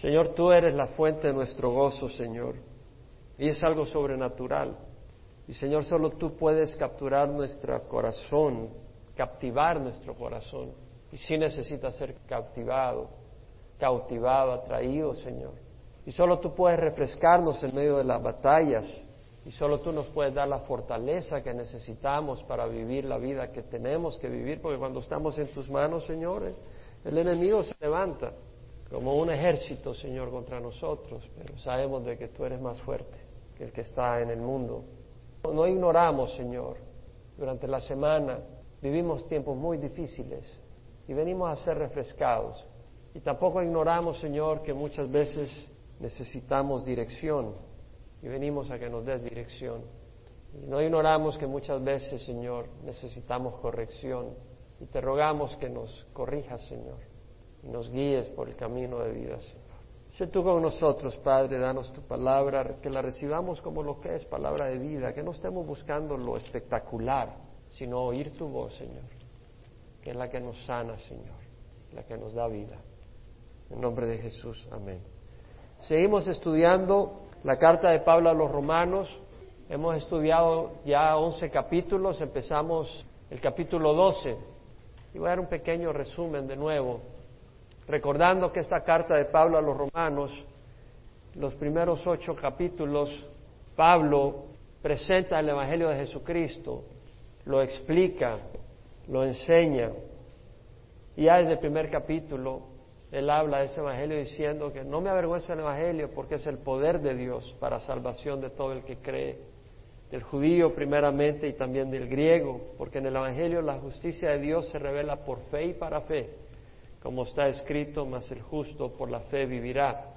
Señor, tú eres la fuente de nuestro gozo, Señor. Y es algo sobrenatural. Y Señor, solo tú puedes capturar nuestro corazón, captivar nuestro corazón. Y sí necesita ser captivado, cautivado, atraído, Señor. Y solo tú puedes refrescarnos en medio de las batallas. Y solo tú nos puedes dar la fortaleza que necesitamos para vivir la vida que tenemos que vivir, porque cuando estamos en tus manos, Señor, el enemigo se levanta como un ejército, Señor, contra nosotros, pero sabemos de que tú eres más fuerte que el que está en el mundo. No ignoramos, Señor, durante la semana vivimos tiempos muy difíciles y venimos a ser refrescados. Y tampoco ignoramos, Señor, que muchas veces necesitamos dirección y venimos a que nos des dirección. Y no ignoramos que muchas veces, Señor, necesitamos corrección y te rogamos que nos corrijas, Señor y nos guíes por el camino de vida, Señor. Sé tú con nosotros, Padre, danos tu palabra, que la recibamos como lo que es palabra de vida, que no estemos buscando lo espectacular, sino oír tu voz, Señor, que es la que nos sana, Señor, la que nos da vida. En nombre de Jesús, amén. Seguimos estudiando la carta de Pablo a los romanos. Hemos estudiado ya 11 capítulos, empezamos el capítulo 12. Y voy a dar un pequeño resumen de nuevo recordando que esta carta de Pablo a los romanos, los primeros ocho capítulos, Pablo presenta el Evangelio de Jesucristo, lo explica, lo enseña. Y ya desde el primer capítulo, él habla de ese Evangelio diciendo que no me avergüenza el Evangelio porque es el poder de Dios para salvación de todo el que cree, del judío primeramente y también del griego, porque en el Evangelio la justicia de Dios se revela por fe y para fe como está escrito, mas el justo por la fe vivirá.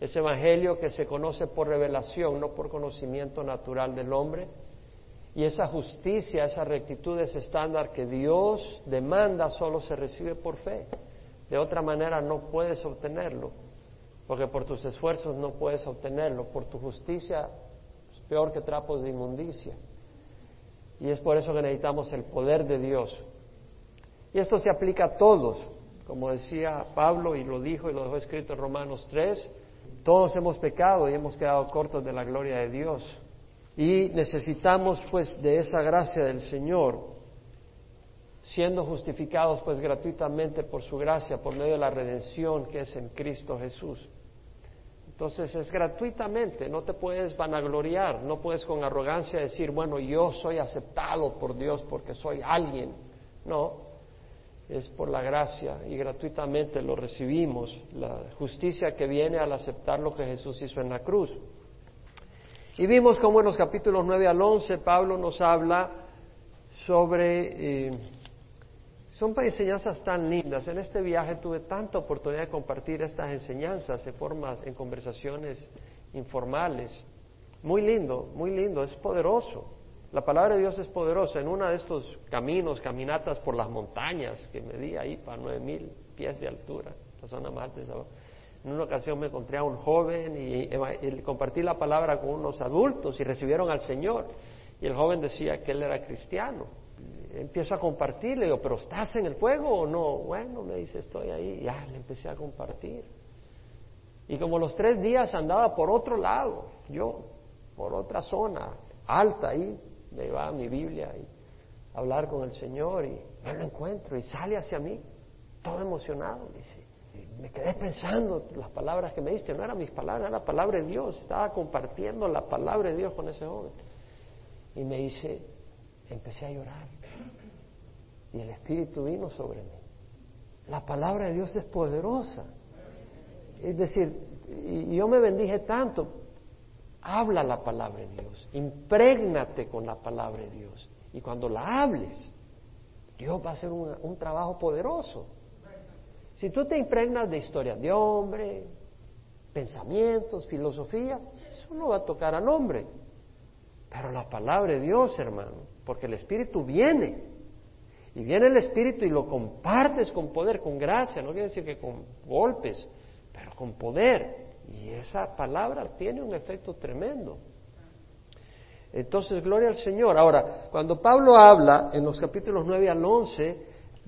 Ese evangelio que se conoce por revelación, no por conocimiento natural del hombre, y esa justicia, esa rectitud, ese estándar que Dios demanda solo se recibe por fe. De otra manera no puedes obtenerlo, porque por tus esfuerzos no puedes obtenerlo, por tu justicia es peor que trapos de inmundicia. Y es por eso que necesitamos el poder de Dios. Y esto se aplica a todos, como decía Pablo y lo dijo y lo dejó escrito en Romanos 3, todos hemos pecado y hemos quedado cortos de la gloria de Dios. Y necesitamos pues de esa gracia del Señor, siendo justificados pues gratuitamente por su gracia, por medio de la redención que es en Cristo Jesús. Entonces es gratuitamente, no te puedes vanagloriar, no puedes con arrogancia decir, bueno, yo soy aceptado por Dios porque soy alguien. No, es por la gracia y gratuitamente lo recibimos, la justicia que viene al aceptar lo que Jesús hizo en la cruz. Y vimos cómo en los capítulos 9 al 11 Pablo nos habla sobre... Eh, son enseñanzas tan lindas. En este viaje tuve tanta oportunidad de compartir estas enseñanzas en formas, en conversaciones informales. Muy lindo, muy lindo, es poderoso. La palabra de Dios es poderosa. En uno de estos caminos, caminatas por las montañas que me di ahí para nueve mil pies de altura, la zona más En una ocasión me encontré a un joven y, compartí la palabra con unos adultos y recibieron al Señor. Y el joven decía que él era cristiano. Empiezo a compartir, le digo, ¿pero estás en el fuego o no? Bueno, me dice, estoy ahí. Ya, le empecé a compartir. Y como los tres días andaba por otro lado, yo, por otra zona, alta ahí, me va a mi Biblia y hablar con el Señor y no lo encuentro y sale hacia mí, todo emocionado, dice. me quedé pensando las palabras que me diste, no eran mis palabras, era la palabra de Dios, estaba compartiendo la palabra de Dios con ese joven. Y me dice, empecé a llorar y el Espíritu vino sobre mí. La palabra de Dios es poderosa. Es decir, y yo me bendije tanto habla la palabra de Dios, imprégnate con la palabra de Dios. Y cuando la hables, Dios va a hacer un, trabajo poderoso. Si tú te impregnas de historias de hombre, pensamientos, filosofía, eso no va a tocar al hombre. Pero la palabra de Dios, hermano, porque el Espíritu viene. Y viene el Espíritu y lo compartes con poder, con gracia, no quiere decir que con golpes, pero con poder. Y esa palabra tiene un efecto tremendo. Entonces, gloria al Señor. Ahora, cuando Pablo habla en los capítulos 9 al 11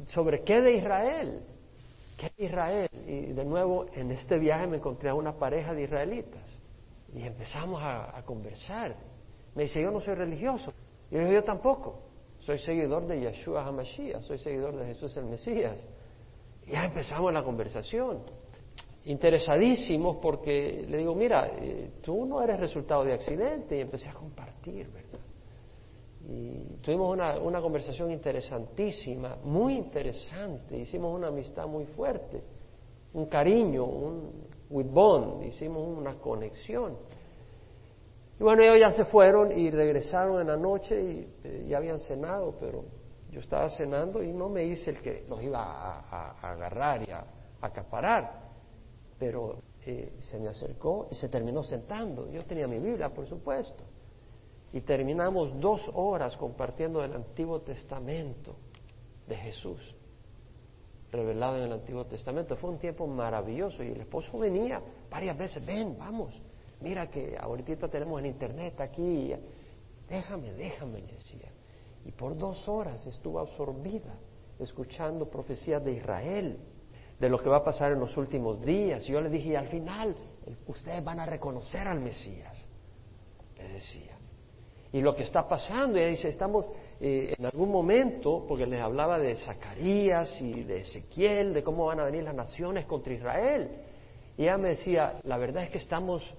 sobre qué de Israel, ¿qué es Israel? Y de nuevo, en este viaje me encontré a una pareja de israelitas y empezamos a, conversar. Me dice, yo no soy religioso. Yo yo tampoco. Soy seguidor de Yeshua HaMashiach, soy seguidor de Jesús el Mesías. Y ya empezamos la conversación. Interesadísimos porque le digo, mira, eh, tú no eres resultado de accidente. Y empecé a compartir, ¿verdad? Y tuvimos una, una conversación interesantísima, muy interesante. Hicimos una amistad muy fuerte, un cariño, un with bond, hicimos una conexión. Y bueno, ellos ya se fueron y regresaron en la noche y eh, ya habían cenado, pero yo estaba cenando y no me hice el que los iba a, agarrar y a, acaparar. Pero eh, se me acercó y se terminó sentando. Yo tenía mi vida, por supuesto. Y terminamos dos horas compartiendo el Antiguo Testamento de Jesús, revelado en el Antiguo Testamento. Fue un tiempo maravilloso y el esposo venía varias veces, ven, vamos, mira que ahorita tenemos en internet aquí, déjame, déjame, decía. Y por dos horas estuvo absorbida escuchando profecías de Israel, de lo que va a pasar en los últimos días. Y yo le dije, y al final, ustedes van a reconocer al Mesías, le decía. Y lo que está pasando, ella dice, estamos eh, en algún momento, porque les hablaba de Zacarías y de Ezequiel, de cómo van a venir las naciones contra Israel. Y ella me decía, la verdad es que estamos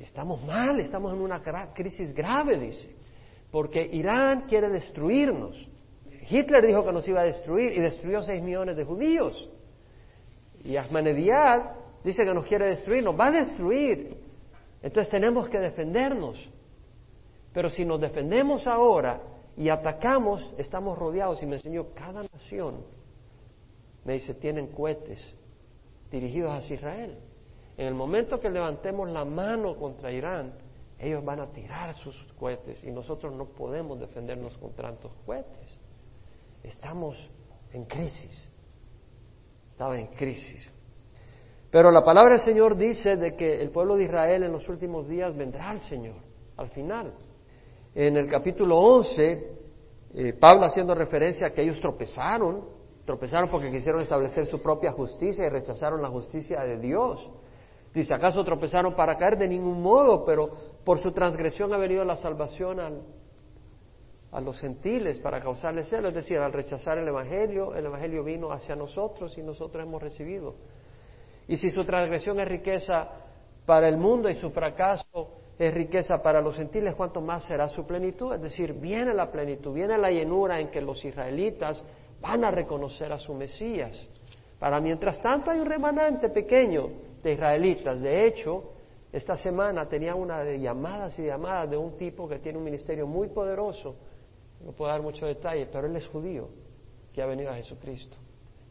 estamos mal, estamos en una crisis grave, dice, porque Irán quiere destruirnos. Hitler dijo que nos iba a destruir y destruyó seis millones de judíos. Y Ahmadinejad dice que nos quiere destruir, nos va a destruir. Entonces tenemos que defendernos. Pero si nos defendemos ahora y atacamos, estamos rodeados. Y me enseñó cada nación, me dice, tienen cohetes dirigidos hacia Israel. En el momento que levantemos la mano contra Irán, ellos van a tirar sus cohetes y nosotros no podemos defendernos contra tantos cohetes. Estamos en crisis. Estaba en crisis. Pero la palabra del Señor dice de que el pueblo de Israel en los últimos días vendrá al Señor, al final. En el capítulo 11, eh, Pablo haciendo referencia a que ellos tropezaron, tropezaron porque quisieron establecer su propia justicia y rechazaron la justicia de Dios. Dice, ¿acaso tropezaron para caer? De ningún modo, pero por su transgresión ha venido la salvación a los gentiles para causarles celo. Es decir, al rechazar el Evangelio, el Evangelio vino hacia nosotros y nosotros hemos recibido. Y si su transgresión es riqueza para el mundo y su fracaso es riqueza para los gentiles, ¿cuánto más será su plenitud? Es decir, viene la plenitud, viene la llenura en que los israelitas van a reconocer a su Mesías. Para mientras tanto hay un remanente pequeño de israelitas. De hecho, esta semana tenía una de llamadas y llamadas de un tipo que tiene un ministerio muy poderoso. No puedo dar mucho detalle, pero él es judío, que ha venido a Jesucristo.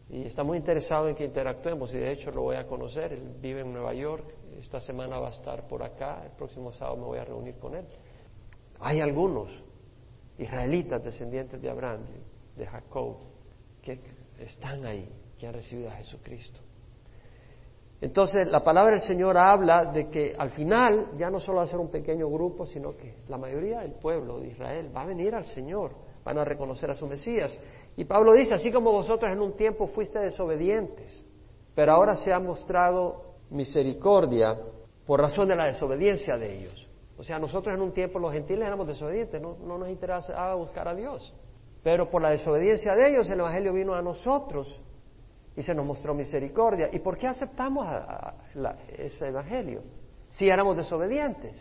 Y está muy interesado en que interactuemos y de hecho lo voy a conocer. Él vive en Nueva York. Esta semana va a estar por acá. El próximo sábado me voy a reunir con él. Hay algunos israelitas descendientes de Abraham, de Jacob, que están ahí, que han recibido a Jesucristo. Entonces, la palabra del Señor habla de que al final ya no solo va a ser un pequeño grupo, sino que la mayoría del pueblo de Israel va a venir al Señor, van a reconocer a su Mesías. Y Pablo dice, así como vosotros en un tiempo fuiste desobedientes, pero ahora se ha mostrado misericordia por razón de la desobediencia de ellos. O sea, nosotros en un tiempo los gentiles éramos desobedientes, no, no nos interesaba buscar a Dios. Pero por la desobediencia de ellos el Evangelio vino a nosotros y se nos mostró misericordia. ¿Y por qué aceptamos ese evangelio? Si éramos desobedientes,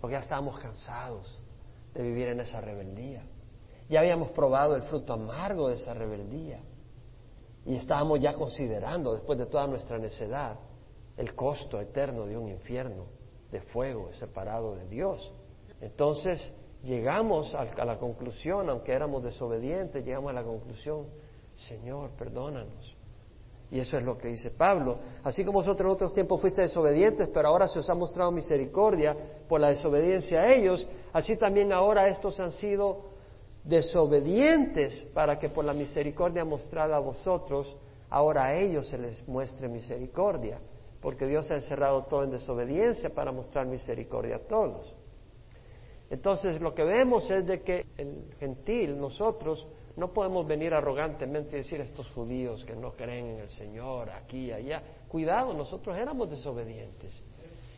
porque ya estábamos cansados de vivir en esa rebeldía. Ya habíamos probado el fruto amargo de esa rebeldía. Y estábamos ya considerando, después de toda nuestra necedad, el costo eterno de un infierno de fuego separado de Dios. Entonces llegamos a la conclusión, aunque éramos desobedientes, llegamos a la conclusión, Señor, perdónanos. Y eso es lo que dice Pablo. Así como vosotros en otros tiempos fuiste desobedientes, pero ahora se os ha mostrado misericordia por la desobediencia a ellos, así también ahora estos han sido desobedientes para que por la misericordia mostrada a vosotros, ahora a ellos se les muestre misericordia, porque Dios ha encerrado todo en desobediencia para mostrar misericordia a todos. Entonces lo que vemos es de que el gentil, nosotros, No podemos venir arrogantemente y decir estos judíos que no creen en el Señor aquí allá. Cuidado, nosotros éramos desobedientes.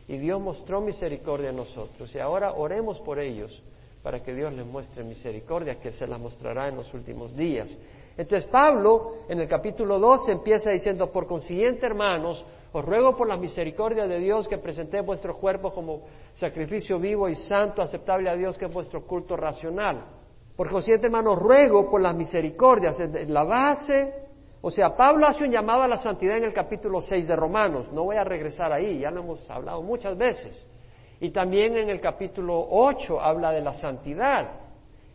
Y Dios mostró misericordia a nosotros. Y ahora oremos por ellos para que Dios les muestre misericordia, que se la mostrará en los últimos días. Entonces Pablo en el capítulo 2 empieza diciendo, por consiguiente hermanos, os ruego por la misericordia de Dios que presentéis vuestro cuerpo como sacrificio vivo y santo, aceptable a Dios, que es vuestro culto racional. Por consiguiente, hermanos, ruego por las misericordias. La base, o sea, Pablo hace un llamado a la santidad en el capítulo 6 de Romanos. No voy a regresar ahí, ya lo hemos hablado muchas veces. Y también en el capítulo 8 habla de la santidad.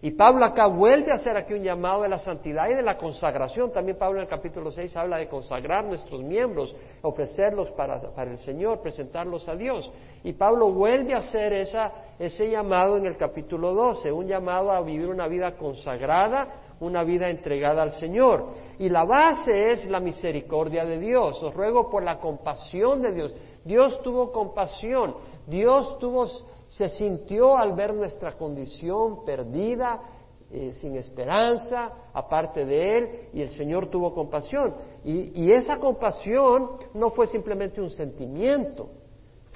Y Pablo acá vuelve a hacer aquí un llamado de la santidad y de la consagración. También Pablo en el capítulo 6 habla de consagrar nuestros miembros, ofrecerlos para, para el Señor, presentarlos a Dios. Y Pablo vuelve a hacer esa, ese llamado en el capítulo 12, un llamado a vivir una vida consagrada, una vida entregada al Señor. Y la base es la misericordia de Dios. Os ruego por la compasión de Dios. Dios tuvo compasión. Dios tuvo se sintió al ver nuestra condición perdida, eh, sin esperanza, aparte de Él, y el Señor tuvo compasión. Y, esa compasión no fue simplemente un sentimiento,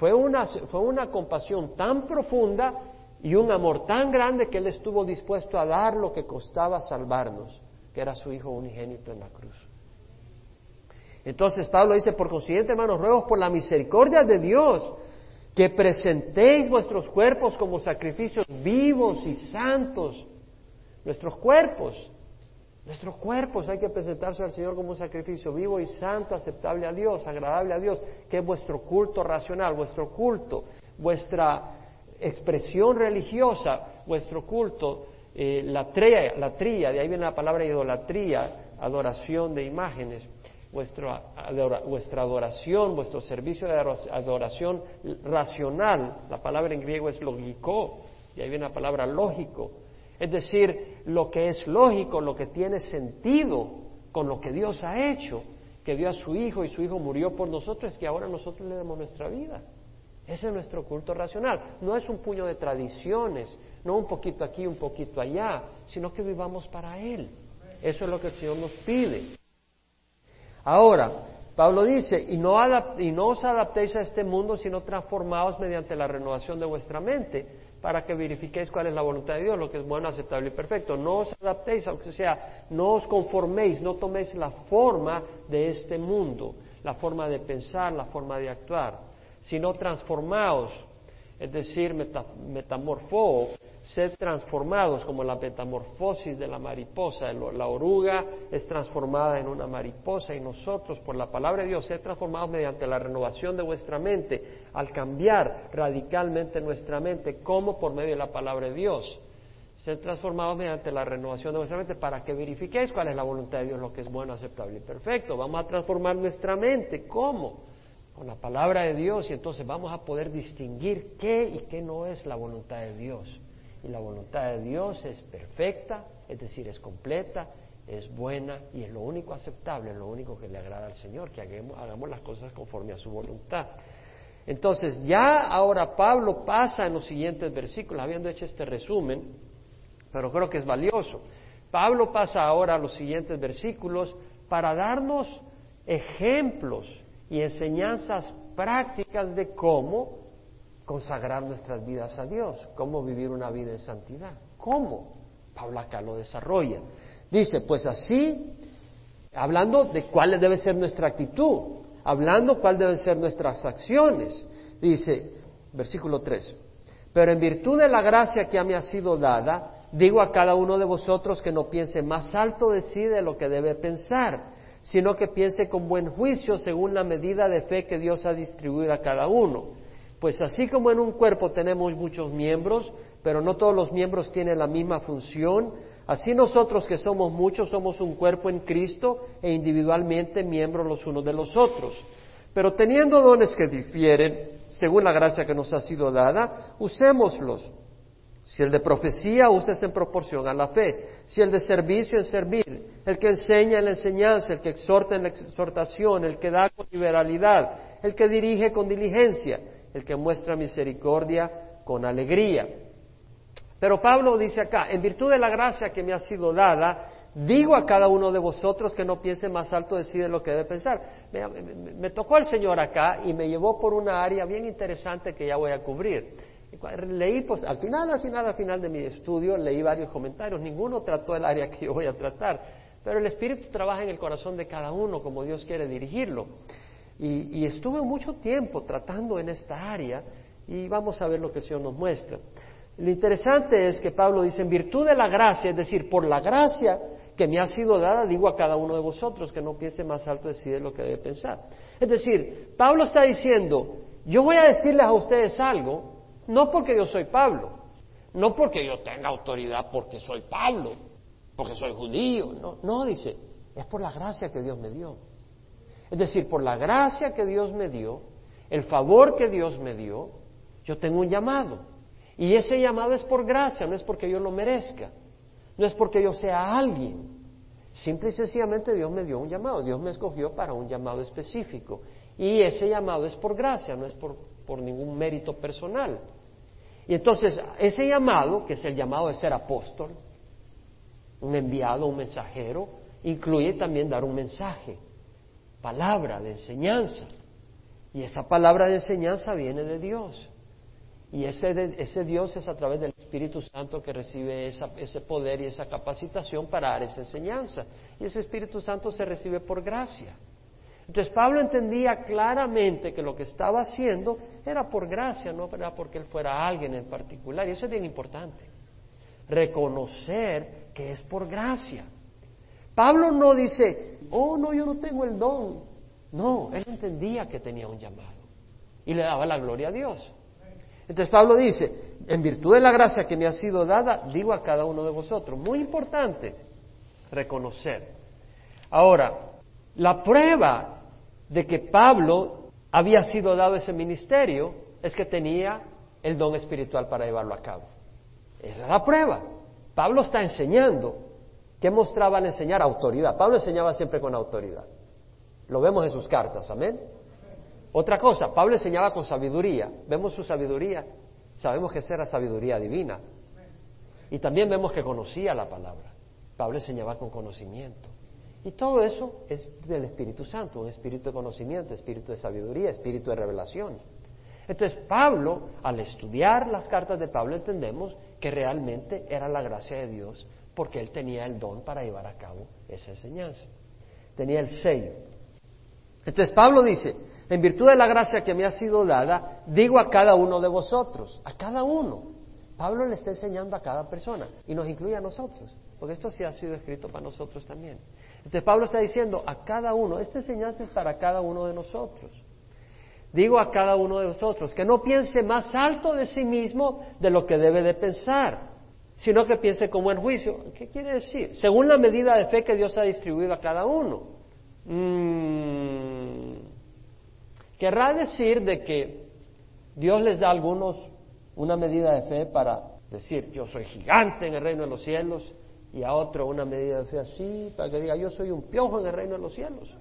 fue una, fue una compasión tan profunda y un amor tan grande que Él estuvo dispuesto a dar lo que costaba salvarnos, que era su Hijo unigénito en la cruz. Entonces Pablo dice, por consiguiente, hermanos, ruegos por la misericordia de Dios, que presentéis vuestros cuerpos como sacrificios vivos y santos. Nuestros cuerpos, nuestros cuerpos hay que presentarse al Señor como un sacrificio vivo y santo, aceptable a Dios, agradable a Dios, que es vuestro culto racional, vuestro culto, vuestra expresión religiosa, vuestro culto, eh, la, tría, la tría, de ahí viene la palabra idolatría, adoración de imágenes vuestra, vuestra adoración, vuestro servicio de adoración racional, la palabra en griego es lógico, y ahí viene la palabra lógico, es decir, lo que es lógico, lo que tiene sentido con lo que Dios ha hecho, que dio a su Hijo y su Hijo murió por nosotros, es que ahora nosotros le damos nuestra vida. Ese es nuestro culto racional. No es un puño de tradiciones, no un poquito aquí, un poquito allá, sino que vivamos para Él. Eso es lo que el Señor nos pide. Ahora, Pablo dice, y no, y no os adaptéis a este mundo, sino transformaos mediante la renovación de vuestra mente, para que verifiquéis cuál es la voluntad de Dios, lo que es bueno, aceptable y perfecto. No os adaptéis, aunque sea, no os conforméis, no toméis la forma de este mundo, la forma de pensar, la forma de actuar, sino transformaos, es decir, metamorfo, ser transformados como la metamorfosis de la mariposa. La oruga es transformada en una mariposa y nosotros, por la palabra de Dios, ser transformados mediante la renovación de vuestra mente, al cambiar radicalmente nuestra mente, como por medio de la palabra de Dios. Ser transformados mediante la renovación de vuestra mente para que verifiquéis cuál es la voluntad de Dios, lo que es bueno, aceptable y perfecto. Vamos a transformar nuestra mente. ¿Cómo? Con la palabra de Dios y entonces vamos a poder distinguir qué y qué no es la voluntad de Dios. Y la voluntad de Dios es perfecta, es decir, es completa, es buena y es lo único aceptable, es lo único que le agrada al Señor, que hagamos, hagamos las cosas conforme a su voluntad. Entonces, ya ahora Pablo pasa en los siguientes versículos, habiendo hecho este resumen, pero creo que es valioso. Pablo pasa ahora a los siguientes versículos para darnos ejemplos y enseñanzas prácticas de cómo consagrar nuestras vidas a Dios, cómo vivir una vida en santidad. ¿Cómo? Pablo acá lo desarrolla. Dice, pues así, hablando de cuál debe ser nuestra actitud, hablando cuál deben ser nuestras acciones. Dice, versículo 3, pero en virtud de la gracia que a mí ha sido dada, digo a cada uno de vosotros que no piense más alto de sí de lo que debe pensar, sino que piense con buen juicio según la medida de fe que Dios ha distribuido a cada uno. Pues así como en un cuerpo tenemos muchos miembros, pero no todos los miembros tienen la misma función, así nosotros que somos muchos somos un cuerpo en Cristo e individualmente miembros los unos de los otros. Pero teniendo dones que difieren, según la gracia que nos ha sido dada, usémoslos. Si el de profecía, uses en proporción a la fe. Si el de servicio, en servir. El que enseña en la enseñanza, el que exhorta en la exhortación, el que da con liberalidad, el que dirige con diligencia el que muestra misericordia con alegría. Pero Pablo dice acá, en virtud de la gracia que me ha sido dada, digo a cada uno de vosotros que no piense más alto de sí de lo que debe pensar. Me, tocó el Señor acá y me llevó por una área bien interesante que ya voy a cubrir. Leí, pues, al final, al final, al final de mi estudio, leí varios comentarios. Ninguno trató el área que yo voy a tratar. Pero el Espíritu trabaja en el corazón de cada uno como Dios quiere dirigirlo. Y, estuve mucho tiempo tratando en esta área y vamos a ver lo que el Señor nos muestra. Lo interesante es que Pablo dice, en virtud de la gracia, es decir, por la gracia que me ha sido dada, digo a cada uno de vosotros que no piense más alto de de lo que debe pensar. Es decir, Pablo está diciendo, yo voy a decirles a ustedes algo, no porque yo soy Pablo, no porque yo tenga autoridad porque soy Pablo, porque soy judío, no, no, dice, es por la gracia que Dios me dio. Es decir, por la gracia que Dios me dio, el favor que Dios me dio, yo tengo un llamado. Y ese llamado es por gracia, no es porque yo lo merezca, no es porque yo sea alguien. Simple y sencillamente Dios me dio un llamado, Dios me escogió para un llamado específico. Y ese llamado es por gracia, no es por, por ningún mérito personal. Y entonces, ese llamado, que es el llamado de ser apóstol, un enviado, un mensajero, incluye también dar un mensaje, palabra de enseñanza. Y esa palabra de enseñanza viene de Dios. Y ese, ese Dios es a través del Espíritu Santo que recibe ese poder y esa capacitación para dar esa enseñanza. Y ese Espíritu Santo se recibe por gracia. Entonces Pablo entendía claramente que lo que estaba haciendo era por gracia, no era porque él fuera alguien en particular. Y eso es bien importante. Reconocer que es por gracia. Pablo no dice, oh, no, yo no tengo el don. No, él entendía que tenía un llamado. Y le daba la gloria a Dios. Entonces Pablo dice, en virtud de la gracia que me ha sido dada, digo a cada uno de vosotros. Muy importante reconocer. Ahora, la prueba de que Pablo había sido dado ese ministerio es que tenía el don espiritual para llevarlo a cabo. Esa es la prueba. Pablo está enseñando. ¿Qué mostraba al enseñar? Autoridad. Pablo enseñaba siempre con autoridad. Lo vemos en sus cartas, amén. Otra cosa, Pablo enseñaba con sabiduría. Vemos su sabiduría. Sabemos que esa era sabiduría divina. Y también vemos que conocía la palabra. Pablo enseñaba con conocimiento. Y todo eso es del Espíritu Santo, un espíritu de conocimiento, espíritu de sabiduría, espíritu de revelación. Entonces Pablo, al estudiar las cartas de Pablo, entendemos que realmente era la gracia de Dios porque él tenía el don para llevar a cabo esa enseñanza. Tenía el sello. Entonces Pablo dice, en virtud de la gracia que me ha sido dada, digo a cada uno de vosotros, a cada uno. Pablo le está enseñando a cada persona y nos incluye a nosotros, porque esto sí ha sido escrito para nosotros también. Entonces Pablo está diciendo a cada uno, esta enseñanza es para cada uno de nosotros. Digo a cada uno de vosotros que no piense más alto de sí mismo de lo que debe de pensar, sino que piense como en juicio. ¿Qué quiere decir? Según la medida de fe que Dios ha distribuido a cada uno. Mm. Querrá decir de que Dios les da a algunos una medida de fe para decir, yo soy gigante en el reino de los cielos, y a otro una medida de fe así, para que diga, yo soy un piojo en el reino de los cielos.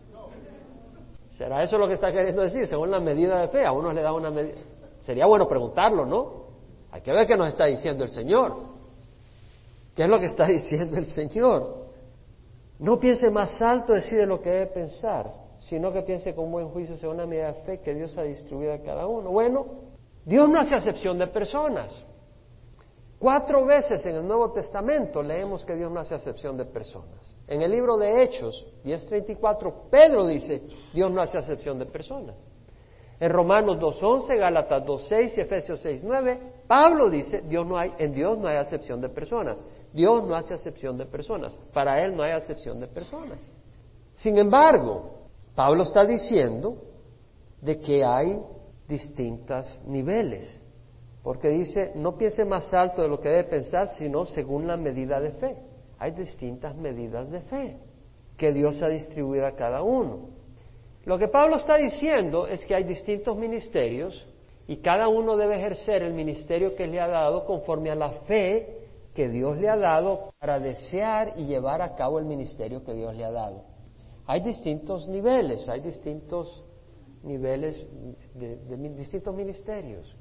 ¿Será eso lo que está queriendo decir? Según la medida de fe, a unos le da una medida. Sería bueno preguntarlo, ¿no? Hay que ver qué nos está diciendo el Señor. ¿Qué es lo que está diciendo el Señor? No piense más alto de sí de lo que debe pensar sino que piense con buen juicio según una medida de fe que Dios ha distribuido a cada uno. Bueno, Dios no hace acepción de personas. Cuatro veces en el Nuevo Testamento leemos que Dios no hace acepción de personas. En el libro de Hechos 10.34, Pedro dice, Dios no hace acepción de personas. En Romanos 2.11, Gálatas 2.6 y Efesios 6.9, Pablo dice, Dios no hay, en Dios no hay acepción de personas. Dios no hace acepción de personas. Para Él no hay acepción de personas. Sin embargo, Pablo está diciendo de que hay distintos niveles, porque dice, no piense más alto de lo que debe pensar, sino según la medida de fe. Hay distintas medidas de fe que Dios ha distribuido a cada uno. Lo que Pablo está diciendo es que hay distintos ministerios y cada uno debe ejercer el ministerio que le ha dado conforme a la fe que Dios le ha dado para desear y llevar a cabo el ministerio que Dios le ha dado. Hay distintos niveles, hay distintos niveles de, distintos ministerios.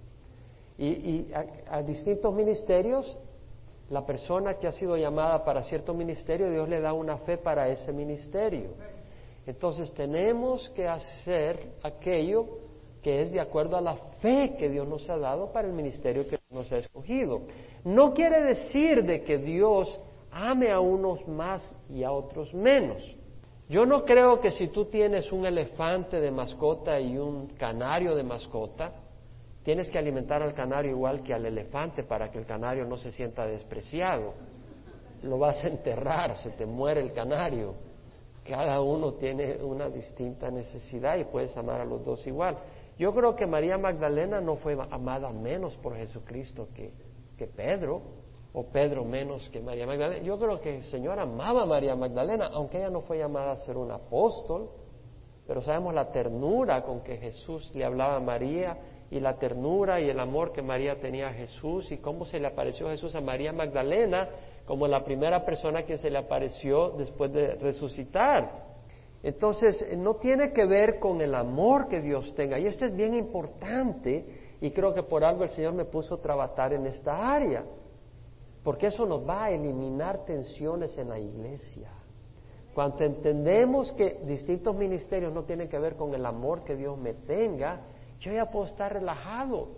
Y, a, distintos ministerios la persona que ha sido llamada para cierto ministerio, Dios le da una fe para ese ministerio. Entonces tenemos que hacer aquello que es de acuerdo a la fe que Dios nos ha dado para el ministerio que nos ha escogido. No quiere decir de que Dios ame a unos más y a otros menos. Yo no creo que si tú tienes un elefante de mascota y un canario de mascota, tienes que alimentar al canario igual que al elefante para que el canario no se sienta despreciado. Lo vas a enterrar, se te muere el canario. Cada uno tiene una distinta necesidad y puedes amar a los dos igual. Yo creo que María Magdalena no fue amada menos por Jesucristo que, que Pedro, o Pedro menos que María Magdalena. Yo creo que el Señor amaba a María Magdalena, aunque ella no fue llamada a ser un apóstol, pero sabemos la ternura con que Jesús le hablaba a María y la ternura y el amor que María tenía a Jesús y cómo se le apareció Jesús a María Magdalena como la primera persona que se le apareció después de resucitar. Entonces, no tiene que ver con el amor que Dios tenga. Y esto es bien importante y creo que por algo el Señor me puso a trabajar en esta área, porque eso nos va a eliminar tensiones en la iglesia. Cuando entendemos que distintos ministerios no tienen que ver con el amor que Dios me tenga, yo ya puedo estar relajado.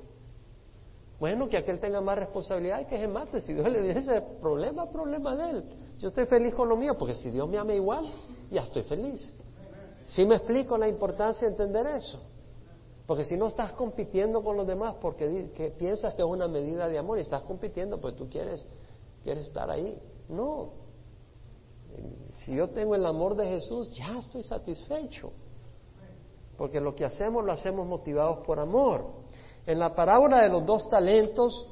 Bueno, que aquel tenga más responsabilidad y que se mate. Si Dios le dice problema, problema de él. Yo estoy feliz con lo mío, porque si Dios me ama igual, ya estoy feliz. ¿Sí me explico la importancia de entender eso? Porque si no estás compitiendo con los demás porque piensas que es una medida de amor y estás compitiendo, pues tú quieres, quieres estar ahí. No. Si yo tengo el amor de Jesús, ya estoy satisfecho. Porque lo que hacemos lo hacemos motivados por amor. En la parábola de los dos talentos,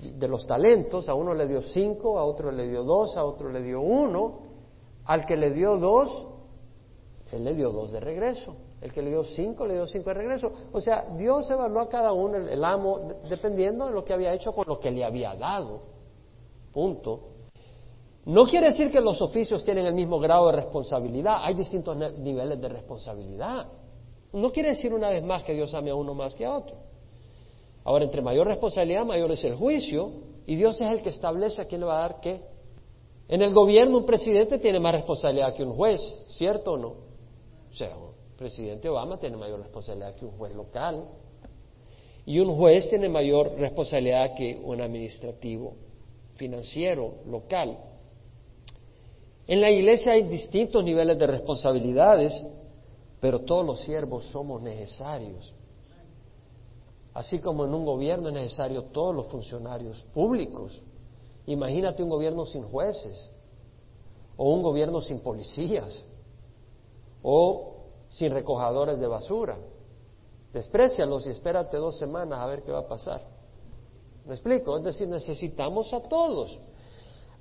de los talentos, a uno le dio cinco, a otro le dio dos, a otro le dio uno, al que le dio dos, él le dio dos de regreso. El que le dio cinco, le dio cinco de regreso. O sea, Dios evaluó a cada uno, el, amo, dependiendo de lo que había hecho con lo que le había dado. Punto. No quiere decir que los oficios tienen el mismo grado de responsabilidad. Hay distintos niveles de responsabilidad. No quiere decir una vez más que Dios ame a uno más que a otro. Ahora, entre mayor responsabilidad, mayor es el juicio, y Dios es el que establece a quién le va a dar qué. En el gobierno un presidente tiene más responsabilidad que un juez, ¿cierto o no? O sea, el presidente Obama tiene mayor responsabilidad que un juez local, y un juez tiene mayor responsabilidad que un administrativo financiero local. En la iglesia hay distintos niveles de responsabilidades, pero todos los siervos somos necesarios. Así como en un gobierno es necesario todos los funcionarios públicos. Imagínate un gobierno sin jueces, o un gobierno sin policías, o sin recojadores de basura. Desprecialos y espérate dos semanas a ver qué va a pasar. ¿Me explico? Es decir, necesitamos a todos.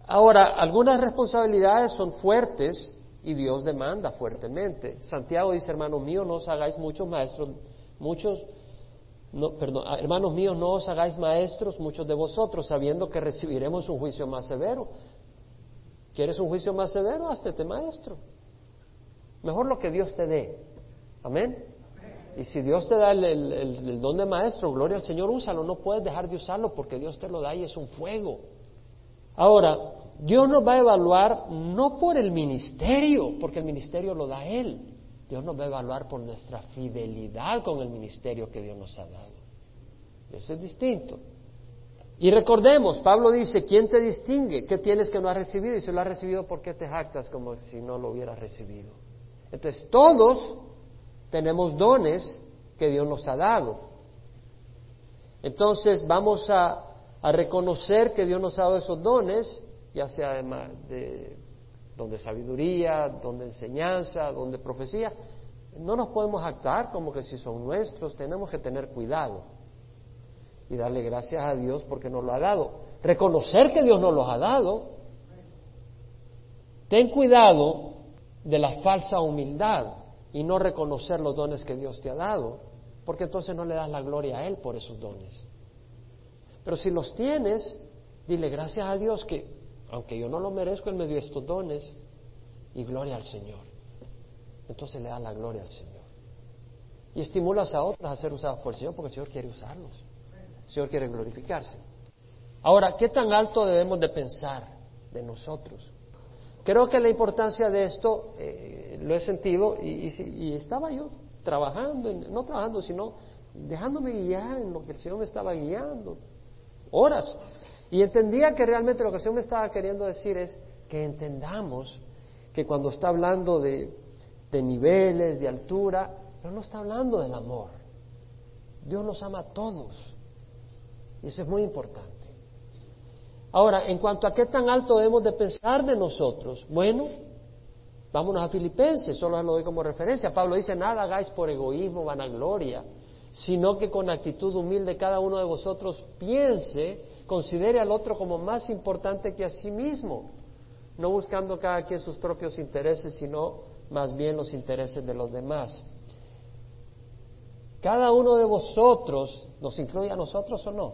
Ahora, algunas responsabilidades son fuertes y Dios demanda fuertemente. Santiago dice, hermanos míos, no os hagáis muchos maestros, muchos, no, perdón, ah, hermanos míos, no os hagáis maestros muchos de vosotros, sabiendo que recibiremos un juicio más severo. ¿Quieres un juicio más severo? Hazte maestro. Mejor lo que Dios te dé. Amén. Y si Dios te da el, don de maestro, gloria al Señor, úsalo. No puedes dejar de usarlo porque Dios te lo da y es un fuego. Ahora, Dios nos va a evaluar no por el ministerio, porque el ministerio lo da Él. Dios nos va a evaluar por nuestra fidelidad con el ministerio que Dios nos ha dado. Eso es distinto. Y recordemos, Pablo dice, ¿quién te distingue? ¿Qué tienes que no has recibido? Y si lo has recibido, ¿por qué te jactas como si no lo hubieras recibido? Entonces, todos tenemos dones que Dios nos ha dado. Entonces, vamos a reconocer que Dios nos ha dado esos dones, ya sea de donde sabiduría, donde enseñanza, donde profecía, no nos podemos actuar como que si son nuestros, tenemos que tener cuidado y darle gracias a Dios porque nos lo ha dado. Reconocer que Dios nos los ha dado. Ten cuidado de la falsa humildad y no reconocer los dones que Dios te ha dado, porque entonces no le das la gloria a Él por esos dones. Pero si los tienes, dile gracias a Dios que, aunque yo no lo merezco, Él me dio estos dones y gloria al Señor. Entonces le da la gloria al Señor. Y estimulas a otros a ser usados por el Señor porque el Señor quiere usarlos. El Señor quiere glorificarse. Ahora, ¿qué tan alto debemos de pensar de nosotros? Creo que la importancia de esto eh, lo he sentido y, estaba yo trabajando, no trabajando, sino dejándome guiar en lo que el Señor me estaba guiando, horas. Y entendía que realmente lo que el me estaba queriendo decir es que entendamos que cuando está hablando de, de niveles, de altura, pero no está hablando del amor. Dios nos ama a todos. Y eso es muy importante. Ahora, en cuanto a qué tan alto debemos de pensar de nosotros, bueno, vámonos a Filipenses, solo lo doy como referencia. Pablo dice, nada hagáis por egoísmo, vanagloria, sino que con actitud humilde cada uno de vosotros piense, considere al otro como más importante que a sí mismo, no buscando cada quien sus propios intereses, sino más bien los intereses de los demás. Cada uno de vosotros, ¿nos incluye a nosotros o no?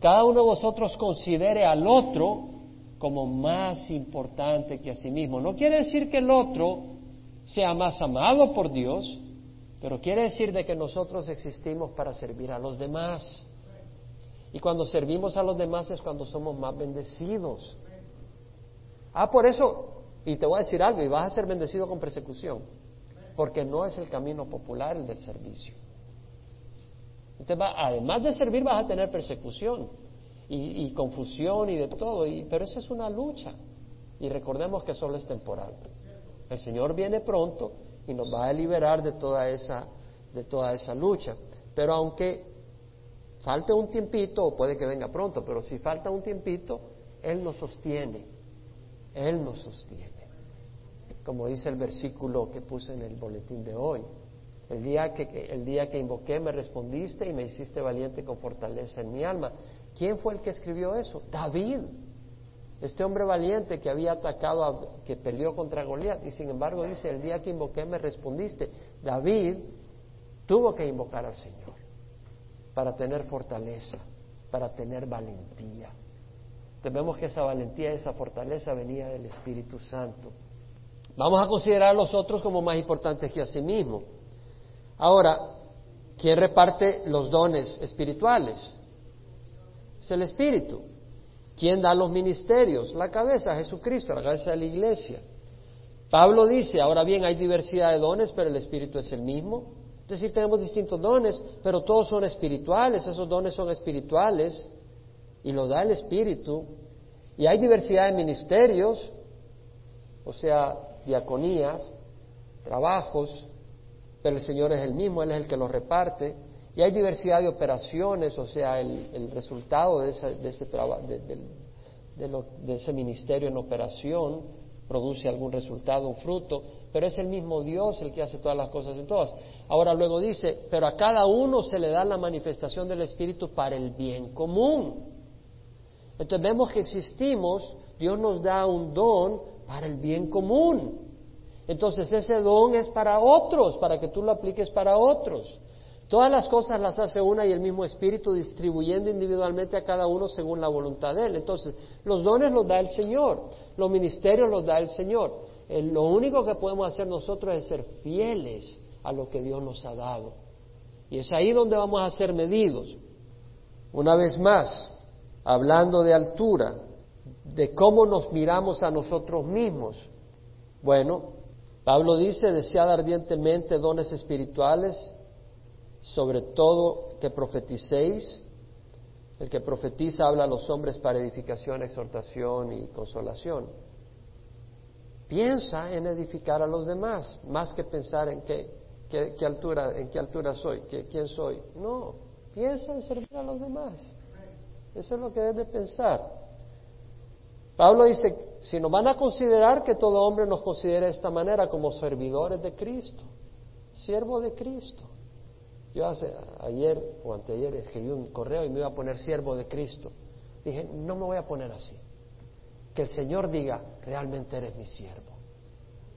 Cada uno de vosotros considere al otro como más importante que a sí mismo. No quiere decir que el otro sea más amado por Dios, pero quiere decir de que nosotros existimos para servir a los demás. Y cuando servimos a los demás es cuando somos más bendecidos. Ah, por eso, y te voy a decir algo, y vas a ser bendecido con persecución, porque no es el camino popular el del servicio además de servir vas a tener persecución y, confusión y de todo, pero esa es una lucha. Y recordemos que solo es temporal. El Señor viene pronto y nos va a liberar de toda esa, de toda esa lucha. Pero aunque falte un tiempito, o puede que venga pronto, pero si falta un tiempito, Él nos sostiene. Él nos sostiene. Como dice el versículo que puse en el boletín de hoy. El día, que, el día que invoqué me respondiste y me hiciste valiente con fortaleza en mi alma. ¿Quién fue el que escribió eso? David. Este hombre valiente que había atacado, que peleó contra Goliat. Y sin embargo dice, el día que invoqué me respondiste. David tuvo que invocar al Señor para tener fortaleza, para tener valentía. Entonces vemos que esa valentía, esa fortaleza venía del Espíritu Santo. Vamos a considerar a los otros como más importantes que a sí mismo. Ahora, ¿quién reparte los dones espirituales? Es el Espíritu. ¿Quién da los ministerios? La cabeza, Jesucristo, la cabeza de la iglesia. Pablo dice, ahora bien, hay diversidad de dones, pero el Espíritu es el mismo. Es decir, tenemos distintos dones, pero todos son espirituales, esos dones son espirituales y los da el Espíritu. Y hay diversidad de ministerios, o sea, diaconías, trabajos, pero el Señor es el mismo, Él es el que los reparte. Y hay diversidad de operaciones, o sea, el, resultado de ese, de, ese de, ese ministerio en operación produce algún resultado, un fruto, pero es el mismo Dios el que hace todas las cosas en todas. Ahora luego dice, pero a cada uno se le da la manifestación del Espíritu para el bien común. Entonces vemos que existimos, Dios nos da un don para el bien común. Entonces ese don es para otros, para que tú lo apliques para otros. Todas las cosas las hace una y el mismo Espíritu distribuyendo individualmente a cada uno según la voluntad de Él. Entonces, los dones los da el Señor, los ministerios los da el Señor. Eh, lo único que podemos hacer nosotros es ser fieles a lo que Dios nos ha dado. Y es ahí donde vamos a ser medidos. Una vez más, hablando de altura, de cómo nos miramos a nosotros mismos. Bueno, Pablo dice, desead ardientemente dones espirituales, sobre todo que profeticéis. El que profetiza habla a los hombres para edificación, exhortación y consolación. Piensa en edificar a los demás, más que pensar en qué, qué, altura, en qué altura soy, quién soy. No, piensa en servir a los demás. Eso es lo que debe pensar. Pablo dice, si nos van a considerar que todo hombre nos considere de esta manera como servidores de Cristo, siervo de Cristo. Yo hace, ayer o anteayer escribí un correo y me iba a poner siervo de Cristo. Dije, no me voy a poner así. Que el Señor diga, realmente eres mi siervo.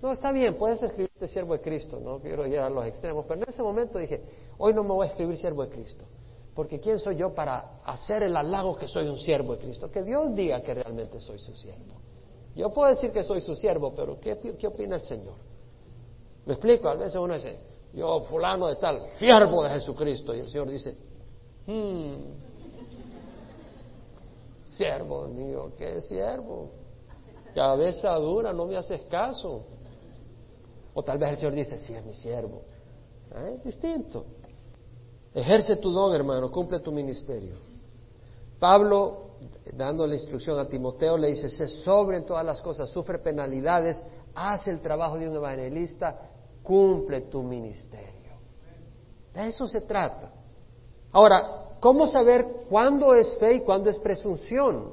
No, está bien, puedes escribirte siervo de Cristo, no quiero llegar a los extremos, pero en ese momento dije, hoy no me voy a escribir siervo de Cristo. Porque ¿quién soy yo para hacer el halago que soy un siervo de Cristo? Que Dios diga que realmente soy su siervo. Yo puedo decir que soy su siervo, pero ¿qué, opina el Señor? ¿Me explico? A veces uno dice, yo fulano de tal, siervo de Jesucristo. Y el Señor dice, hmm, Siervo mío, ¿qué siervo? Cabeza dura, no me haces caso. O tal vez el Señor dice, sí, es mi siervo. ¿Eh? Distinto. Ejerce tu don, hermano, cumple tu ministerio. Pablo, dando la instrucción a Timoteo, le dice, sé sobre en todas las cosas, sufre penalidades, haz el trabajo de un evangelista, cumple tu ministerio. De eso se trata. Ahora, ¿cómo saber cuándo es fe y cuándo es presunción?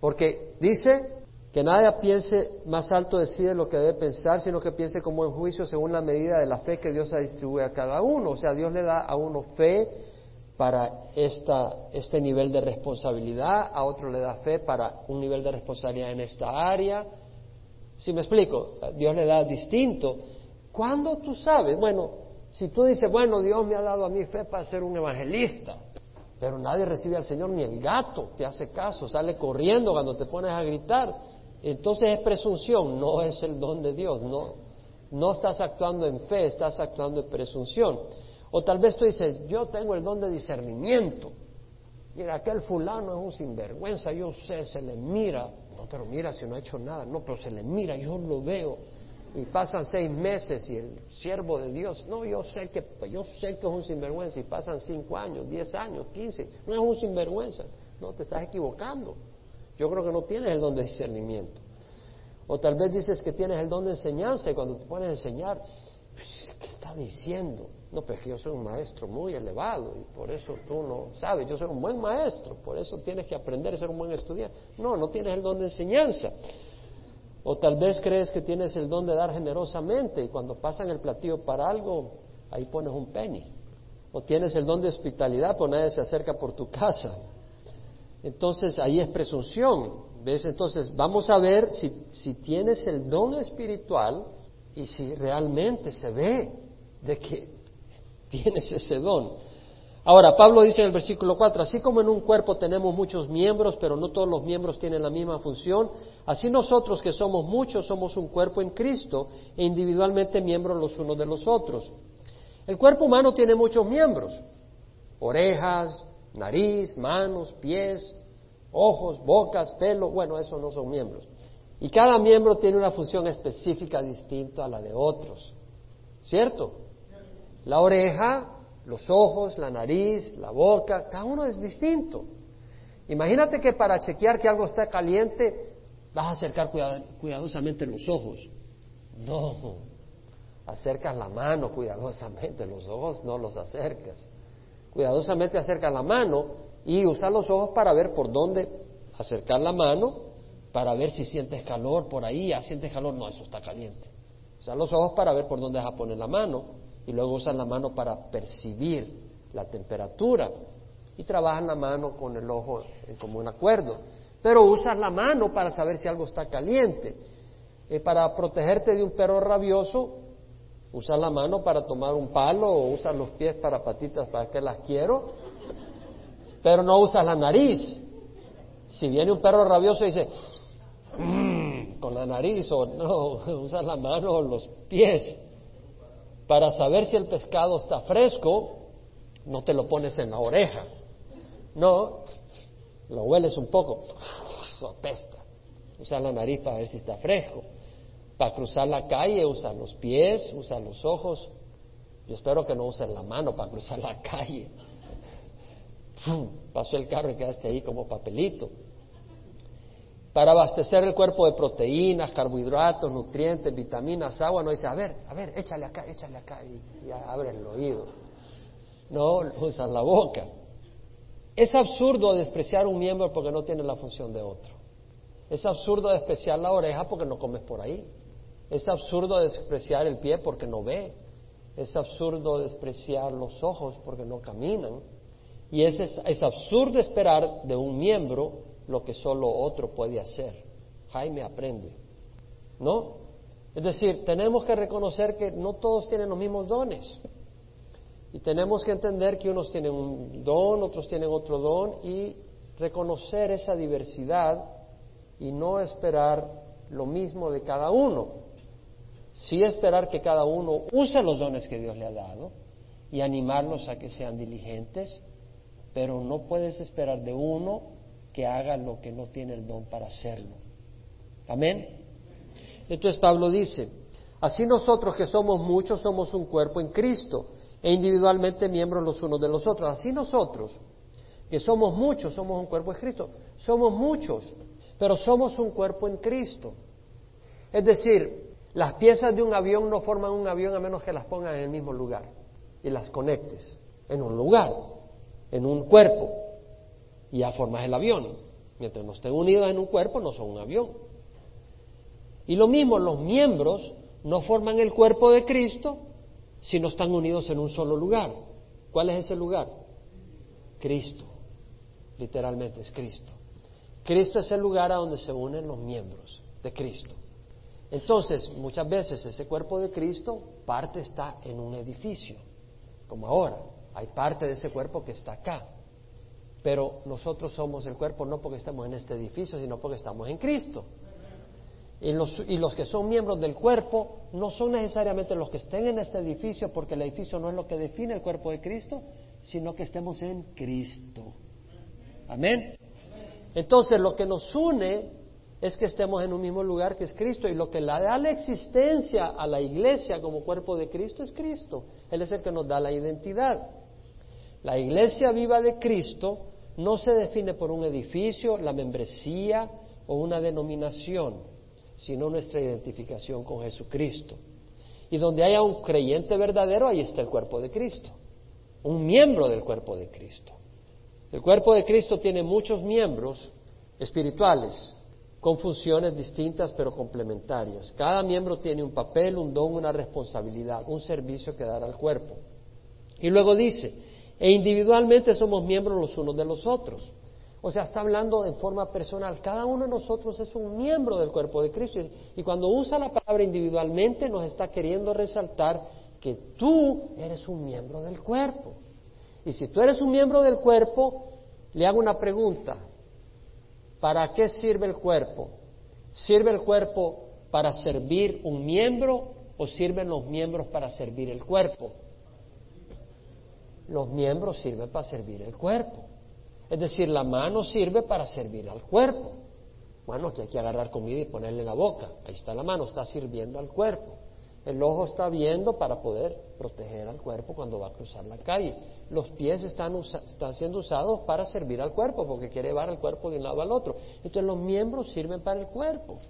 Porque dice que nadie piense más alto de sí de lo que debe pensar, sino que piense como en juicio según la medida de la fe que Dios ha distribuido a cada uno. O sea, Dios le da a uno fe para esta, este nivel de responsabilidad, a otro le da fe para un nivel de responsabilidad en esta área. Si me explico, Dios le da distinto. ¿Cuándo tú sabes? Bueno, si tú dices, bueno, Dios me ha dado a mí fe para ser un evangelista, pero nadie recibe al Señor, ni el gato te hace caso, sale corriendo cuando te pones a gritar. Entonces es presunción, no es el don de Dios, no, no estás actuando en fe, estás actuando en presunción. O tal vez tú dices, yo tengo el don de discernimiento. Mira, aquel fulano es un sinvergüenza, yo sé, se le mira. No, pero mira, si no ha hecho nada. No, pero se le mira, yo lo veo. Y pasan seis meses y el siervo de Dios, no, yo sé que, yo sé que es un sinvergüenza. Y pasan cinco años, diez años, quince. No es un sinvergüenza. No, te estás equivocando. Yo creo que no tienes el don de discernimiento. O tal vez dices que tienes el don de enseñanza y cuando te pones a enseñar, pues, ¿qué está diciendo? No, pues que yo soy un maestro muy elevado y por eso tú no sabes, yo soy un buen maestro, por eso tienes que aprender a ser un buen estudiante. No, no tienes el don de enseñanza. O tal vez crees que tienes el don de dar generosamente y cuando pasan el platillo para algo, ahí pones un penny. O tienes el don de hospitalidad, pues nadie se acerca por tu casa. Entonces ahí es presunción. ¿Ves? Entonces vamos a ver si, si tienes el don espiritual y si realmente se ve de que tienes ese don. Ahora, Pablo dice en el versículo 4, así como en un cuerpo tenemos muchos miembros, pero no todos los miembros tienen la misma función, así nosotros que somos muchos somos un cuerpo en Cristo e individualmente miembros los unos de los otros. El cuerpo humano tiene muchos miembros, orejas, nariz, manos, pies, ojos, bocas, pelo, bueno, esos no son miembros. Y cada miembro tiene una función específica distinta a la de otros. ¿Cierto? La oreja, los ojos, la nariz, la boca, cada uno es distinto. Imagínate que para chequear que algo está caliente vas a acercar cuidadosamente los ojos. No, acercas la mano cuidadosamente, los ojos no los acercas cuidadosamente acerca la mano y usa los ojos para ver por dónde acercar la mano, para ver si sientes calor por ahí, ya sientes calor, no, eso está caliente. Usa los ojos para ver por dónde vas a poner la mano y luego usa la mano para percibir la temperatura y trabajas la mano con el ojo en común acuerdo. Pero usas la mano para saber si algo está caliente. Eh, para protegerte de un perro rabioso, Usa la mano para tomar un palo o usa los pies para patitas para que las quiero, pero no usas la nariz. Si viene un perro rabioso y dice, mm", con la nariz o no, usas la mano o los pies. Para saber si el pescado está fresco, no te lo pones en la oreja. No, lo hueles un poco, apesta. Usa la nariz para ver si está fresco. Para cruzar la calle usa los pies, usa los ojos. Yo espero que no usen la mano para cruzar la calle. Pasó el carro y quedaste ahí como papelito. Para abastecer el cuerpo de proteínas, carbohidratos, nutrientes, vitaminas, agua, no dice, a ver, a ver, échale acá, échale acá y abre el oído. No, usa la boca. Es absurdo despreciar un miembro porque no tiene la función de otro. Es absurdo despreciar la oreja porque no comes por ahí. Es absurdo despreciar el pie porque no ve. Es absurdo despreciar los ojos porque no caminan. Y es, es, absurdo esperar de un miembro lo que solo otro puede hacer. Jaime aprende. ¿No? Es decir, tenemos que reconocer que no todos tienen los mismos dones. Y tenemos que entender que unos tienen un don, otros tienen otro don y reconocer esa diversidad y no esperar lo mismo de cada uno sí esperar que cada uno use los dones que Dios le ha dado y animarlos a que sean diligentes, pero no puedes esperar de uno que haga lo que no tiene el don para hacerlo. Amén. Entonces Pablo dice, así nosotros que somos muchos somos un cuerpo en Cristo e individualmente miembros los unos de los otros. Así nosotros, que somos muchos, somos un cuerpo en Cristo. Somos muchos, pero somos un cuerpo en Cristo. Es decir, las piezas de un avión no forman un avión a menos que las pongan en el mismo lugar y las conectes en un lugar, en un cuerpo, y ya formas el avión. Mientras no estén unidos en un cuerpo, no son un avión. Y lo mismo, los miembros no forman el cuerpo de Cristo si no están unidos en un solo lugar. ¿Cuál es ese lugar? Cristo. Literalmente es Cristo. Cristo es el lugar a donde se unen los miembros de Cristo. Entonces, muchas veces ese cuerpo de Cristo, parte está en un edificio, como ahora. Hay parte de ese cuerpo que está acá. Pero nosotros somos el cuerpo no porque estamos en este edificio, sino porque estamos en Cristo. Y los, que son miembros del cuerpo no son necesariamente los que estén en este edificio, porque el edificio no es lo que define el cuerpo de Cristo, sino que estemos en Cristo. Amén. Entonces lo que nos une es que estemos en un mismo lugar que es Cristo y lo que le da la existencia a la iglesia como cuerpo de Cristo es Cristo. Él es el que nos da la identidad. La iglesia viva de Cristo no se define por un edificio, la membresía o una denominación sino nuestra identificación con Jesucristo. Y donde haya un creyente verdadero, ahí está el cuerpo de Cristo, un miembro del cuerpo de Cristo. El cuerpo de Cristo tiene muchos miembros espirituales, con funciones distintas pero complementarias. Cada miembro tiene un papel, un don, una responsabilidad, un servicio que dar al cuerpo. Y luego dice, e individualmente somos miembros los unos de los otros. O sea, está hablando en forma personal. Cada uno de nosotros es un miembro del cuerpo de Cristo. Y cuando usa la palabra individualmente nos está queriendo resaltar que tú eres un miembro del cuerpo. Y si tú eres un miembro del cuerpo, le hago una pregunta. ¿Para qué sirve el cuerpo? ¿Sirve el cuerpo para servir un miembro o sirven los miembros para servir el cuerpo? Los miembros sirven para servir el cuerpo. Es decir, la mano sirve para servir al cuerpo. Bueno, que hay que agarrar comida y ponerle la boca. Ahí está la mano, está sirviendo al cuerpo. El ojo está viendo para poder proteger al cuerpo cuando va a cruzar la calle. Los pies están, están siendo usados para servir al cuerpo porque quiere llevar el cuerpo de un lado al otro. Entonces los miembros sirven para el cuerpo.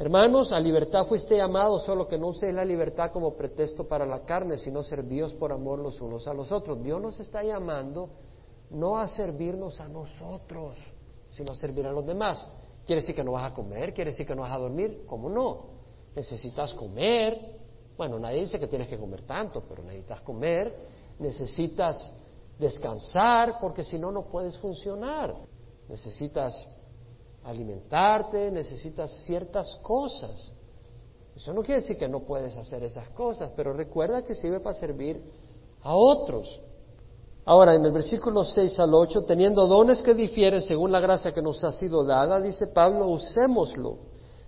Hermanos, a libertad fuiste llamados, solo que no uséis la libertad como pretexto para la carne, sino servíos por amor los unos a los otros. Dios nos está llamando no a servirnos a nosotros, sino a servir a los demás. ¿Quiere decir que no vas a comer? ¿Quiere decir que no vas a dormir? ¿Cómo no? Necesitas comer. Bueno, nadie dice que tienes que comer tanto, pero necesitas comer. Necesitas descansar, porque si no, no puedes funcionar. Necesitas alimentarte, necesitas ciertas cosas. Eso no quiere decir que no puedes hacer esas cosas, pero recuerda que sirve para servir a otros. Ahora, en el versículo 6 al 8, teniendo dones que difieren según la gracia que nos ha sido dada, dice Pablo, usémoslo.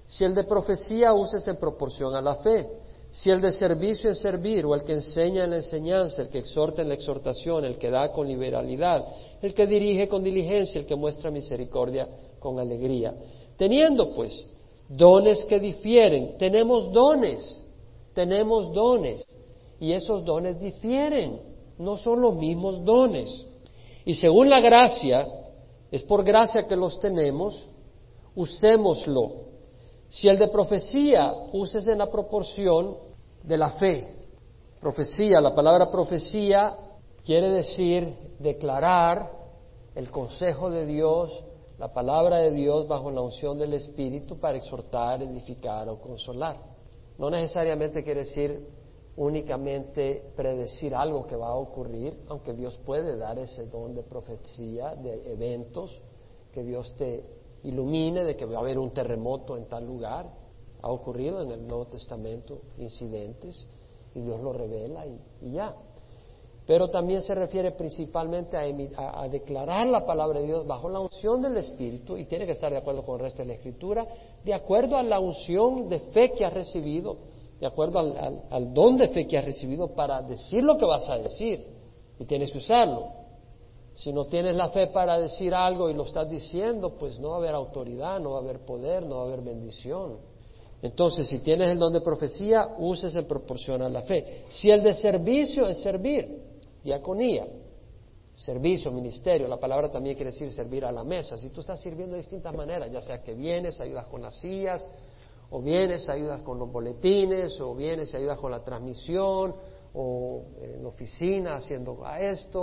Si el de profecía, uses en proporción a la fe. Si el de servicio en servir, o el que enseña en la enseñanza, el que exhorta en la exhortación, el que da con liberalidad, el que dirige con diligencia, el que muestra misericordia con alegría. Teniendo pues dones que difieren, tenemos dones, tenemos dones, y esos dones difieren no son los mismos dones. Y según la gracia, es por gracia que los tenemos, usémoslo. Si el de profecía, uses en la proporción de la fe. Profecía, la palabra profecía quiere decir declarar el consejo de Dios, la palabra de Dios bajo la unción del Espíritu para exhortar, edificar o consolar. No necesariamente quiere decir únicamente predecir algo que va a ocurrir, aunque Dios puede dar ese don de profecía, de eventos, que Dios te ilumine de que va a haber un terremoto en tal lugar. Ha ocurrido en el Nuevo Testamento incidentes y Dios lo revela y, ya. Pero también se refiere principalmente a, declarar la palabra de Dios bajo la unción del Espíritu y tiene que estar de acuerdo con el resto de la Escritura, de acuerdo a la unción de fe que has recibido de acuerdo al, don de fe que has recibido para decir lo que vas a decir y tienes que usarlo. Si no tienes la fe para decir algo y lo estás diciendo, pues no va a haber autoridad, no va a haber poder, no va a haber bendición. Entonces, si tienes el don de profecía, uses en proporción a la fe. Si el de servicio es servir, diaconía, servicio, ministerio, la palabra también quiere decir servir a la mesa. Si tú estás sirviendo de distintas maneras, ya sea que vienes, ayudas con las sillas, o vienes, ayudas con los boletines, o vienes ayudas con la transmisión, o en oficina haciendo esto,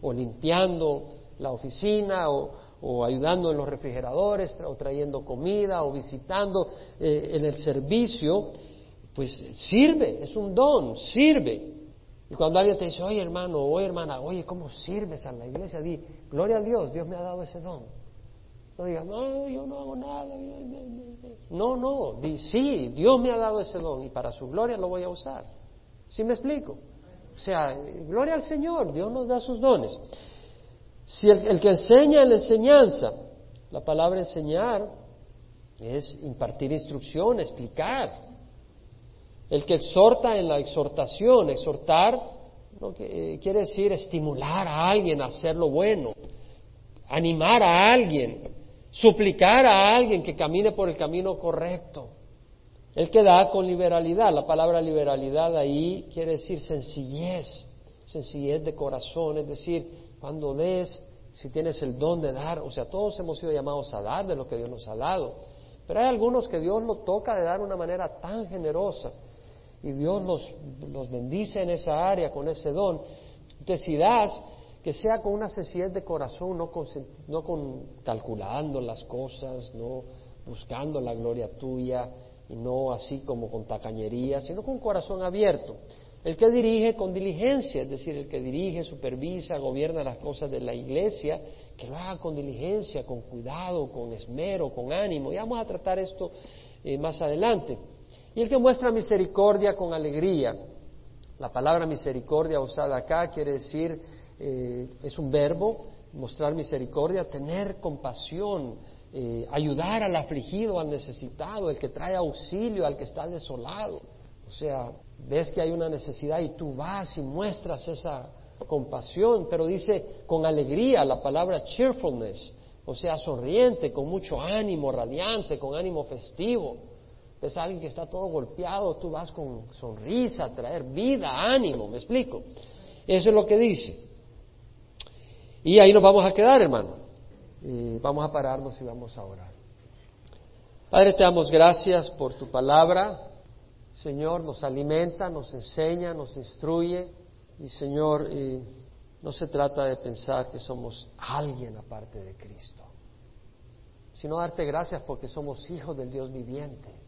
o, limpiando la oficina, o, ayudando en los refrigeradores, o trayendo comida, o visitando eh, en el servicio, pues sirve, es un don, sirve. Y cuando alguien te dice, oye hermano, oye hermana, oye, ¿cómo sirves a la iglesia? Di, gloria a Dios, Dios me ha dado ese don. No digas, no, yo no hago nada. No, no, di, sí, Dios me ha dado ese don y para su gloria lo voy a usar. ¿Sí me explico? O sea, gloria al Señor, Dios nos da sus dones. Si el, que enseña en la enseñanza, la palabra enseñar es impartir instrucción, explicar. El que exhorta en la exhortación, exhortar eh, quiere decir estimular a alguien a hacer lo bueno, animar a alguien, suplicar a alguien que camine por el camino correcto. El que da con liberalidad, la palabra liberalidad ahí quiere decir sencillez, sencillez de corazón, es decir, cuando des, si tienes el don de dar, o sea, todos hemos sido llamados a dar de lo que Dios nos ha dado, pero hay algunos que Dios lo toca de dar de una manera tan generosa y Dios los, los bendice en esa área con ese don. Entonces, si que sea con una sencillez de corazón, no, con, no con calculando las cosas, no buscando la gloria tuya, y no así como con tacañería, sino con corazón abierto. El que dirige con diligencia, es decir, el que dirige, supervisa, gobierna las cosas de la iglesia, que lo haga con diligencia, con cuidado, con esmero, con ánimo. Y vamos a tratar esto eh, más adelante. Y el que muestra misericordia con alegría. La palabra misericordia usada acá quiere decir, eh, es un verbo, mostrar misericordia, tener compasión, eh, ayudar al afligido, al necesitado, el que trae auxilio, al que está desolado. O sea, ves que hay una necesidad y tú vas y muestras esa compasión, pero dice con alegría la palabra cheerfulness, o sea, sonriente, con mucho ánimo, radiante, con ánimo festivo. Es alguien que está todo golpeado, tú vas con sonrisa, traer vida, ánimo, ¿me explico? Eso es lo que dice. Y ahí nos vamos a quedar, hermano. Y vamos a pararnos y vamos a orar. Padre, te damos gracias por tu palabra. Señor, nos alimenta, nos enseña, nos instruye. Y Señor, no se trata de pensar que somos alguien aparte de Cristo, sino darte gracias porque somos hijos del Dios viviente.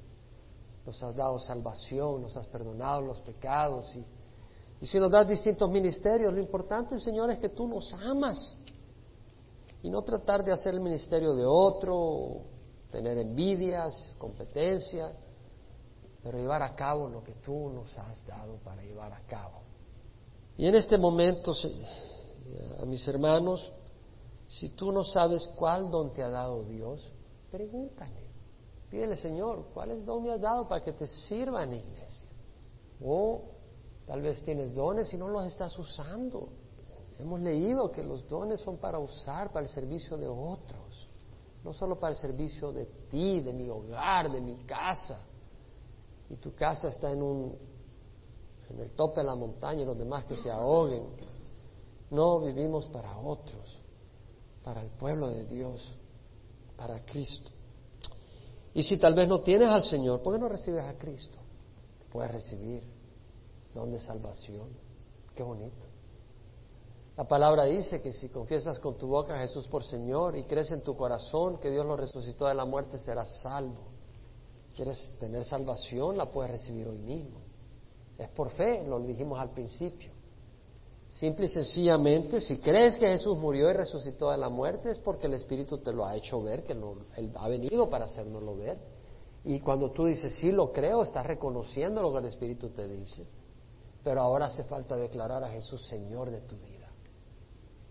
Nos has dado salvación, nos has perdonado los pecados. Y, si nos das distintos ministerios, lo importante, Señor, es que tú nos amas y no tratar de hacer el ministerio de otro, tener envidias, competencia, pero llevar a cabo lo que tú nos has dado para llevar a cabo. Y en este momento, a mis hermanos, si tú no sabes cuál don te ha dado Dios, pregúntale. Pídele, Señor, ¿cuáles don me has dado para que te sirva en la iglesia? O tal vez tienes dones y no los estás usando. Hemos leído que los dones son para usar para el servicio de otros, no solo para el servicio de ti, de mi hogar, de mi casa. Y tu casa está en un en el tope de la montaña y los demás que se ahoguen. No vivimos para otros, para el pueblo de Dios, para Cristo. Y si tal vez no tienes al Señor, ¿por qué no recibes a Cristo? Puedes recibir don de salvación. Qué bonito. La palabra dice que si confiesas con tu boca a Jesús por Señor y crees en tu corazón que Dios lo resucitó de la muerte, serás salvo. ¿Quieres tener salvación? La puedes recibir hoy mismo. Es por fe, lo dijimos al principio. Simple y sencillamente, si crees que Jesús murió y resucitó de la muerte, es porque el Espíritu te lo ha hecho ver, que Él ha venido para hacernoslo ver. Y cuando tú dices, sí, lo creo, estás reconociendo lo que el Espíritu te dice. Pero ahora hace falta declarar a Jesús Señor de tu vida.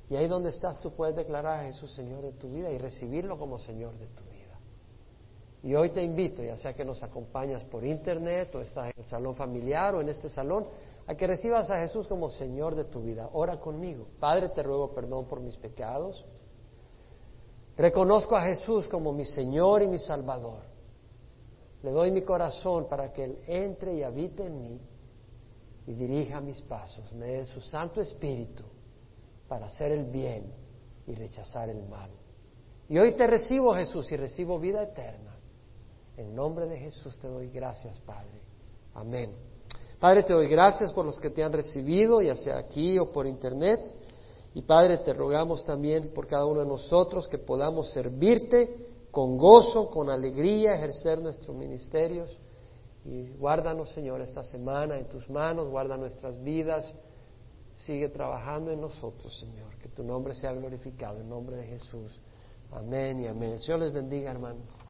Y ahí donde estás tú puedes declarar a Jesús Señor de tu vida y recibirlo como Señor de tu vida. Y hoy te invito, ya sea que nos acompañas por internet o estás en el salón familiar o en este salón, a que recibas a Jesús como Señor de tu vida. Ora conmigo. Padre, te ruego perdón por mis pecados. Reconozco a Jesús como mi Señor y mi Salvador. Le doy mi corazón para que Él entre y habite en mí y dirija mis pasos. Me dé su Santo Espíritu para hacer el bien y rechazar el mal. Y hoy te recibo, Jesús, y recibo vida eterna. En nombre de Jesús te doy gracias, Padre. Amén. Padre, te doy gracias por los que te han recibido, ya sea aquí o por internet. Y Padre, te rogamos también por cada uno de nosotros que podamos servirte con gozo, con alegría, ejercer nuestros ministerios. Y guárdanos, Señor, esta semana en tus manos, guarda nuestras vidas. Sigue trabajando en nosotros, Señor. Que tu nombre sea glorificado en nombre de Jesús. Amén y amén. Señor les bendiga, hermano.